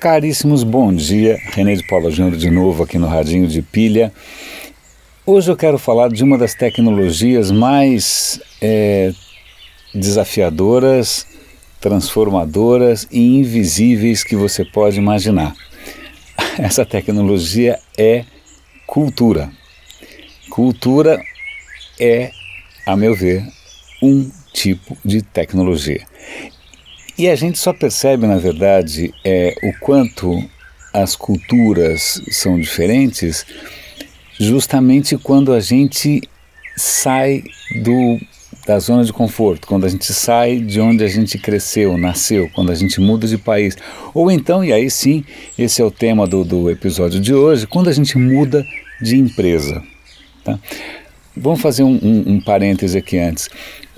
Caríssimos, bom dia. René de Paula Júnior de novo aqui no Radinho de Pilha. Hoje eu quero falar de uma das tecnologias mais é, desafiadoras, transformadoras e invisíveis que você pode imaginar. Essa tecnologia é cultura. Cultura é, a meu ver, um tipo de tecnologia. E a gente só percebe, na verdade, é, o quanto as culturas são diferentes justamente quando a gente sai do, da zona de conforto, quando a gente sai de onde a gente cresceu, nasceu, quando a gente muda de país. Ou então, e aí sim, esse é o tema do, do episódio de hoje, quando a gente muda de empresa. Tá? Vamos fazer um, um, um parêntese aqui antes.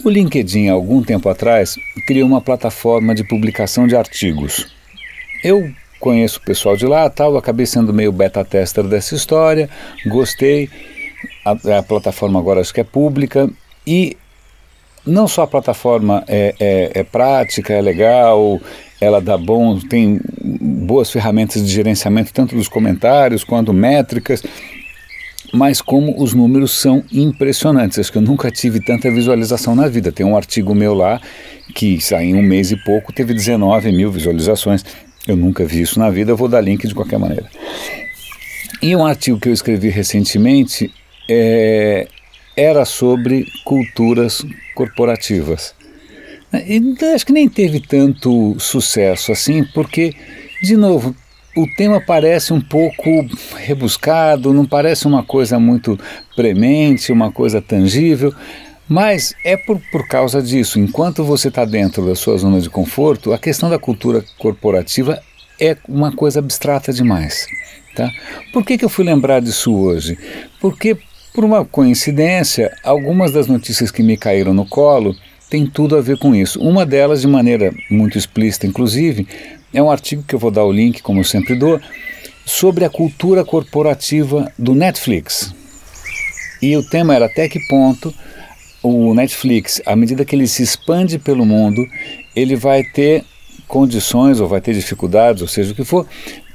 O LinkedIn, algum tempo atrás, criou uma plataforma de publicação de artigos. Eu conheço o pessoal de lá, tal, acabei sendo meio beta tester dessa história, gostei. A, a plataforma agora acho que é pública e não só a plataforma é, é, é, prática, é legal, ela dá bom, tem boas ferramentas de gerenciamento tanto dos comentários quanto métricas mas como os números são impressionantes. Acho que eu nunca tive tanta visualização na vida. Tem um artigo meu lá que saiu em um mês e pouco, teve 19 mil visualizações. Eu nunca vi isso na vida, eu vou dar link de qualquer maneira. E um artigo que eu escrevi recentemente é, era sobre culturas corporativas. E acho que nem teve tanto sucesso assim, porque, de novo, o tema parece um pouco rebuscado, não parece uma coisa muito premente, uma coisa tangível, mas é por, por causa disso. Enquanto você está dentro da sua zona de conforto, a questão da cultura corporativa é uma coisa abstrata demais. Tá? Por que, que eu fui lembrar disso hoje? Porque, por uma coincidência, algumas das notícias que me caíram no colo têm tudo a ver com isso. Uma delas, de maneira muito explícita, inclusive, é um artigo que eu vou dar o link, como eu sempre dou, sobre a cultura corporativa do Netflix. E o tema era até que ponto o Netflix, à medida que ele se expande pelo mundo, ele vai ter condições ou vai ter dificuldades, ou seja o que for,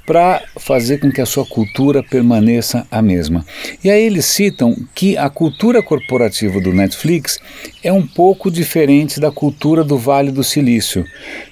para fazer com que a sua cultura permaneça a mesma. E aí eles citam que a cultura corporativa do Netflix é um pouco diferente da cultura do Vale do Silício.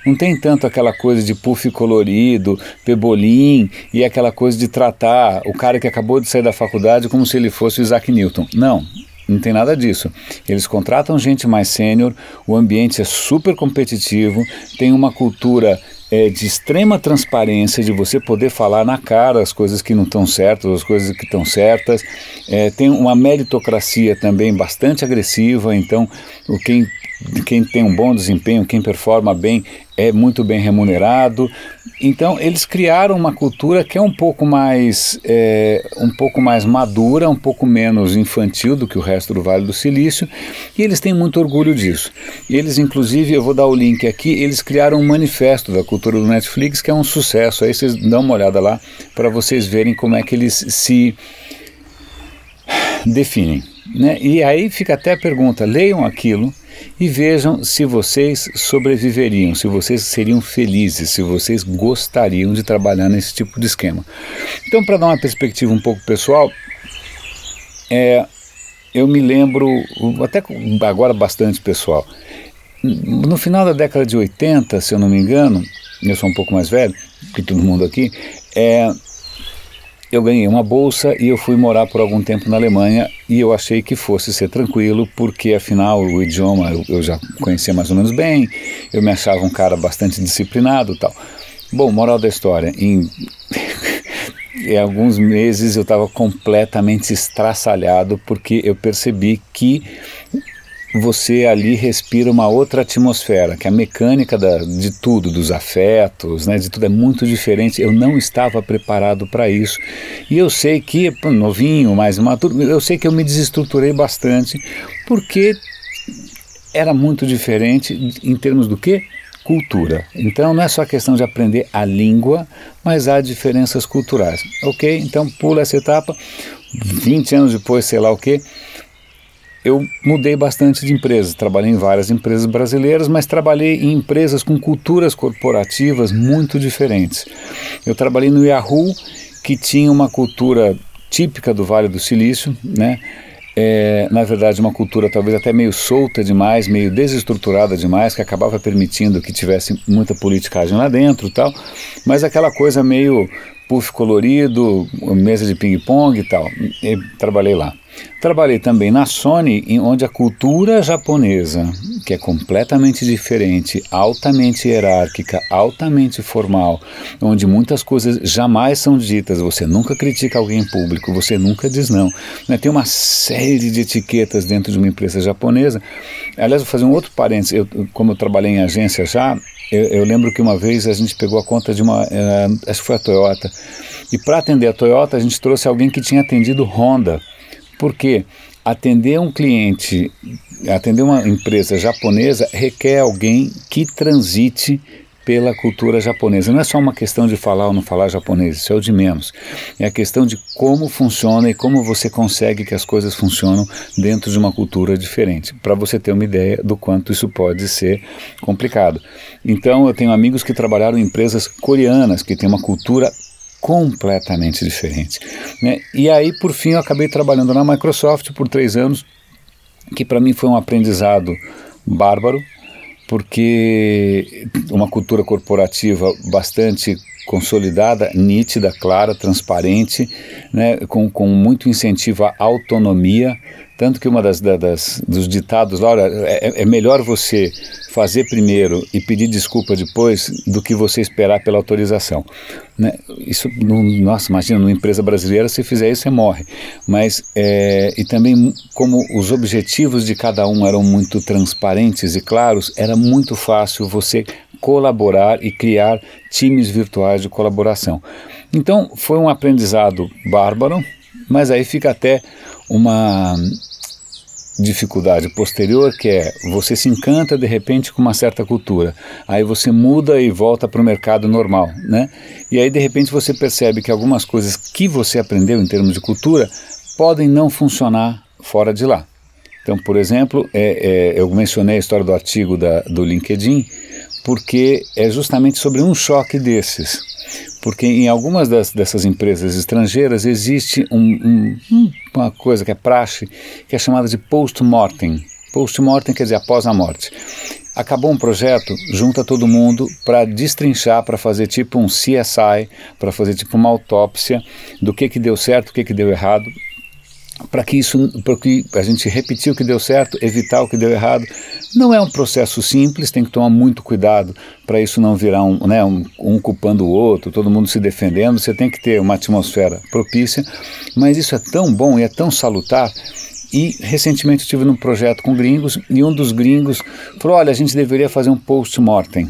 Não tem tanto aquela coisa de puff colorido, pebolim e aquela coisa de tratar o cara que acabou de sair da faculdade como se ele fosse o Isaac Newton. Não, não tem nada disso. Eles contratam gente mais sênior, o ambiente é super competitivo, tem uma cultura é, de extrema transparência, de você poder falar na cara as coisas que não estão certas, as coisas que estão certas. É, tem uma meritocracia também bastante agressiva, então o quem, quem tem um bom desempenho, quem performa bem, é muito bem remunerado. Então eles criaram uma cultura que é um pouco mais é, um pouco mais madura, um pouco menos infantil do que o resto do Vale do Silício, e eles têm muito orgulho disso. Eles, inclusive, eu vou dar o link aqui, eles criaram um manifesto da cultura do Netflix que é um sucesso. Aí vocês dão uma olhada lá para vocês verem como é que eles se definem. Né? E aí fica até a pergunta: leiam aquilo e vejam se vocês sobreviveriam, se vocês seriam felizes, se vocês gostariam de trabalhar nesse tipo de esquema. Então, para dar uma perspectiva um pouco pessoal, é, eu me lembro, até agora bastante pessoal, no final da década de 80, se eu não me engano, eu sou um pouco mais velho que todo mundo aqui, é, eu ganhei uma bolsa e eu fui morar por algum tempo na Alemanha e eu achei que fosse ser tranquilo, porque afinal o idioma eu, eu já conhecia mais ou menos bem, eu me achava um cara bastante disciplinado tal. Bom, moral da história, em, em alguns meses eu estava completamente estraçalhado porque eu percebi que você ali respira uma outra atmosfera, que a mecânica da, de tudo, dos afetos, né, de tudo é muito diferente. Eu não estava preparado para isso. E eu sei que, novinho, mais maturo, eu sei que eu me desestruturei bastante, porque era muito diferente em termos do que? Cultura. Então não é só questão de aprender a língua, mas há diferenças culturais. Ok? Então pula essa etapa. 20 anos depois, sei lá o que, eu mudei bastante de empresas. Trabalhei em várias empresas brasileiras, mas trabalhei em empresas com culturas corporativas muito diferentes. Eu trabalhei no Yahoo, que tinha uma cultura típica do Vale do Silício, né? É, na verdade, uma cultura talvez até meio solta demais, meio desestruturada demais, que acabava permitindo que tivesse muita politicagem lá dentro tal, mas aquela coisa meio puff colorido, mesa de ping-pong e tal. E trabalhei lá. Trabalhei também na Sony, onde a cultura japonesa, que é completamente diferente, altamente hierárquica, altamente formal, onde muitas coisas jamais são ditas, você nunca critica alguém em público, você nunca diz não. Né? Tem uma série de etiquetas dentro de uma empresa japonesa. Aliás, vou fazer um outro parênteses. Eu, como eu trabalhei em agência já, eu, eu, lembro que uma vez a gente pegou a conta de uma, uh, acho que foi a Toyota, e para atender a Toyota a gente trouxe alguém que tinha atendido Honda, porque atender um cliente, atender uma empresa japonesa requer alguém que transite pela cultura japonesa. Não é só uma questão de falar ou não falar japonês, isso é o de menos. É a questão de como funciona e como você consegue que as coisas funcionam dentro de uma cultura diferente, para você ter uma ideia do quanto isso pode ser complicado. Então, eu tenho amigos que trabalharam em empresas coreanas, que têm uma cultura completamente diferente. Né? E aí, por fim, eu acabei trabalhando na Microsoft por três anos, que para mim foi um aprendizado bárbaro, porque uma cultura corporativa bastante consolidada, nítida, clara, transparente, né, com, com muito incentivo à autonomia, tanto que uma das, das dos ditados, Laura, é, é, melhor você fazer primeiro e pedir desculpa depois do que você esperar pela autorização. Né? Isso, no, nossa, imagina, numa empresa brasileira, se fizer isso, você morre. Mas, é, e também, como os objetivos de cada um eram muito transparentes e claros, era muito fácil você colaborar e criar times virtuais de colaboração. Então, foi um aprendizado bárbaro, mas aí fica até uma dificuldade posterior que é você se encanta de repente com uma certa cultura, aí você muda e volta para o mercado normal, né? E aí de repente você percebe que algumas coisas que você aprendeu em termos de cultura podem não funcionar fora de lá. Então, por exemplo, é, é, eu mencionei a história do artigo da, do LinkedIn porque é justamente sobre um choque desses porque em algumas das, dessas empresas estrangeiras existe um, um, uma coisa que é praxe, que é chamada de post-mortem. Post-mortem quer dizer após a morte. Acabou um projeto, junta todo mundo para destrinchar, para fazer tipo um CSI, para fazer tipo uma autópsia do que, que deu certo, o que, que deu errado, para que isso, para que a gente repetir o que deu certo, evitar o que deu errado. Não é um processo simples, tem que tomar muito cuidado para isso não virar um, né, um, um culpando o outro, todo mundo se defendendo. Você tem que ter uma atmosfera propícia, mas isso é tão bom e é tão salutar. E recentemente estive num projeto com gringos e um dos gringos falou: olha, a gente deveria fazer um post-mortem.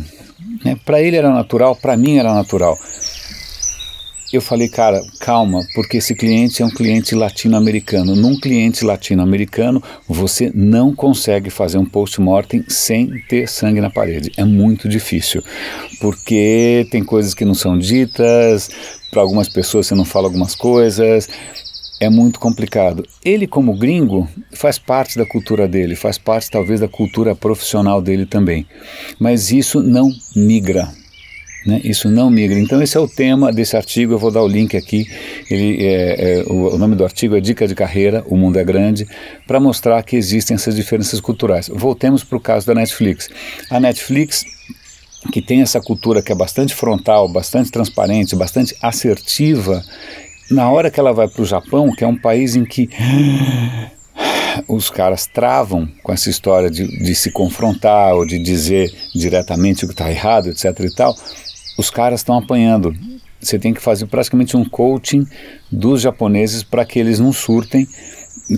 Né? Para ele era natural, para mim era natural eu falei, cara, calma, porque esse cliente é um cliente latino-americano. Num cliente latino-americano, você não consegue fazer um post-mortem sem ter sangue na parede. É muito difícil, porque tem coisas que não são ditas, para algumas pessoas você não fala algumas coisas. É muito complicado. Ele, como gringo, faz parte da cultura dele, faz parte talvez da cultura profissional dele também. Mas isso não migra né? Isso não migra. Então esse é o tema desse artigo. Eu vou dar o link aqui. Ele é, é, o, nome do artigo é Dica de Carreira. O mundo é grande para mostrar que existem essas diferenças culturais. Voltemos para o caso da Netflix. A Netflix que tem essa cultura que é bastante frontal, bastante transparente, bastante assertiva, na hora que ela vai para o Japão, que é um país em que os caras travam com essa história de, de se confrontar ou de dizer diretamente o que está errado, etc. e tal, os caras estão apanhando. Você tem que fazer praticamente um coaching dos japoneses para que eles não surtem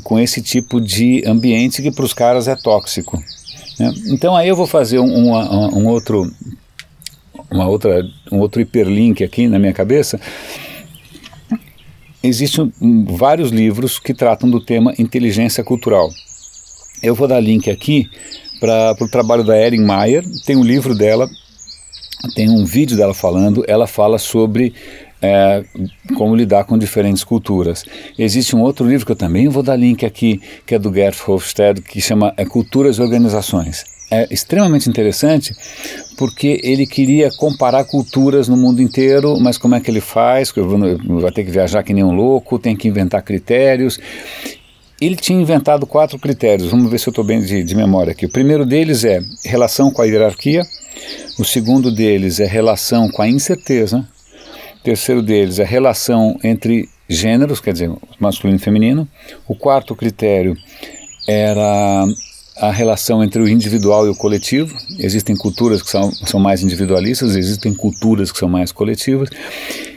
com esse tipo de ambiente que para os caras é tóxico. Né? Então aí eu vou fazer um, um, um, outro uma outra um outro hiperlink aqui na minha cabeça. Existem vários livros que tratam do tema inteligência cultural. Eu vou dar link aqui para o trabalho da Erin Meyer, tem um livro dela tem um vídeo dela falando, ela fala sobre é, como lidar com diferentes culturas. Existe um outro livro que eu também vou dar link aqui, que é do Gert Hofstede, que chama é, Culturas e Organizações. É extremamente interessante porque ele queria comparar culturas no mundo inteiro, mas como é que ele faz? Vai ter que viajar que nem um louco, tem que inventar critérios. Ele tinha inventado quatro critérios, vamos ver se eu estou bem de, de memória aqui. O primeiro deles é relação com a hierarquia, o segundo deles é relação com a incerteza, o terceiro deles é relação entre gêneros, quer dizer, masculino e feminino. O quarto critério era a relação entre o individual e o coletivo. Existem culturas que são, são mais individualistas, existem culturas que são mais coletivas.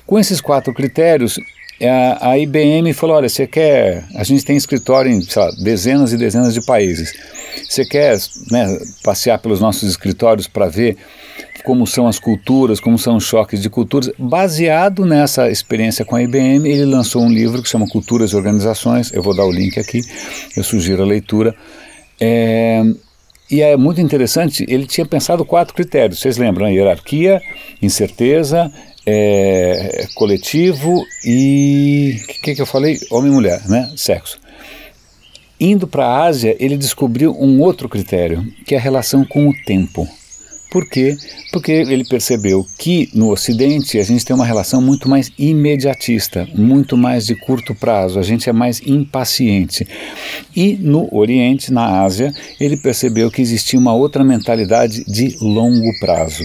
Com esses quatro critérios, a, a IBM falou: olha, você quer. A gente tem escritório em lá, dezenas e dezenas de países. Você quer né, passear pelos nossos escritórios para ver como são as culturas, como são os choques de culturas. Baseado nessa experiência com a IBM, ele lançou um livro que chama Culturas e Organizações. Eu vou dar o link aqui, eu sugiro a leitura. É, e é muito interessante, ele tinha pensado quatro critérios. Vocês lembram? Hierarquia, incerteza, é, coletivo e. O que, que eu falei? Homem e mulher, né? Sexo. Indo para a Ásia, ele descobriu um outro critério, que é a relação com o tempo. Por quê? Porque ele percebeu que no Ocidente a gente tem uma relação muito mais imediatista, muito mais de curto prazo, a gente é mais impaciente. E no Oriente, na Ásia, ele percebeu que existia uma outra mentalidade de longo prazo.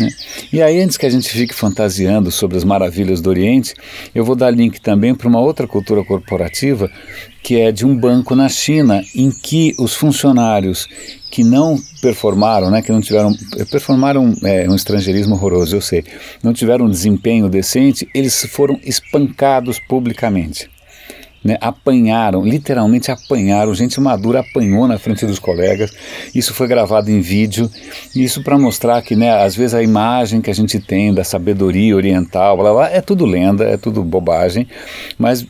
Né? E aí, antes que a gente fique fantasiando sobre as maravilhas do Oriente, eu vou dar link também para uma outra cultura corporativa, que é de um banco na China, em que os funcionários que não performaram, né, que não tiveram, performaram é, um estrangeirismo horroroso, eu sei, não tiveram um desempenho decente, eles foram espancados publicamente né, apanharam, literalmente apanharam, gente madura apanhou na frente dos colegas. Isso foi gravado em vídeo, isso para mostrar que, né, às vezes a imagem que a gente tem da sabedoria oriental, blá, blá, é tudo lenda, é tudo bobagem, mas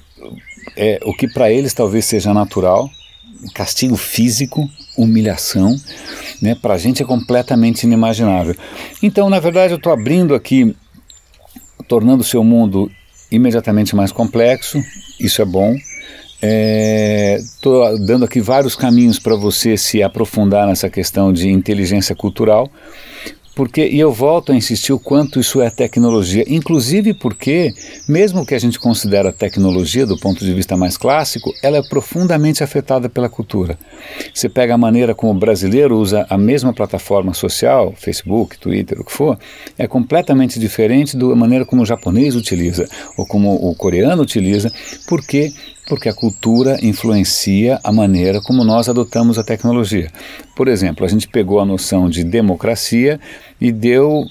é, o que para eles talvez seja natural, castigo físico, humilhação, né, para a gente é completamente inimaginável. Então, na verdade, eu estou abrindo aqui, tornando o seu mundo imediatamente mais complexo, isso é bom. Estou é, dando aqui vários caminhos para você se aprofundar nessa questão de inteligência cultural, porque, e eu volto a insistir o quanto isso é tecnologia, inclusive porque, mesmo que a gente considere a tecnologia do ponto de vista mais clássico, ela é profundamente afetada pela cultura. Você pega a maneira como o brasileiro usa a mesma plataforma social, Facebook, Twitter, o que for, é completamente diferente da maneira como o japonês utiliza, ou como o coreano utiliza, porque porque a cultura influencia a maneira como nós adotamos a tecnologia. Por exemplo, a gente pegou a noção de democracia e deu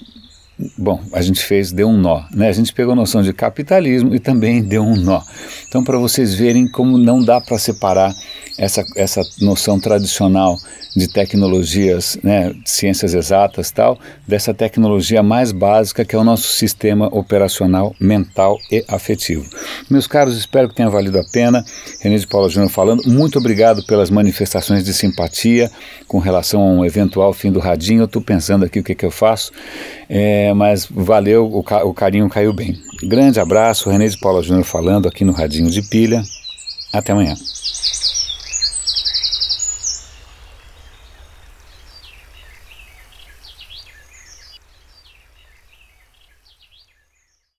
Bom, a gente fez, deu um nó, né? A gente pegou a noção de capitalismo e também deu um nó. Então, para vocês verem como não dá para separar essa, essa noção tradicional de tecnologias, né, ciências exatas tal, dessa tecnologia mais básica que é o nosso sistema operacional mental e afetivo. Meus caros, espero que tenha valido a pena. René de Paula Júnior falando. Muito obrigado pelas manifestações de simpatia com relação a um eventual fim do radinho. Eu estou pensando aqui o que, que eu faço, é, mas valeu, o, ca o carinho caiu bem. Grande abraço, René de Paula Júnior falando aqui no Radinho de Pilha. Até amanhã.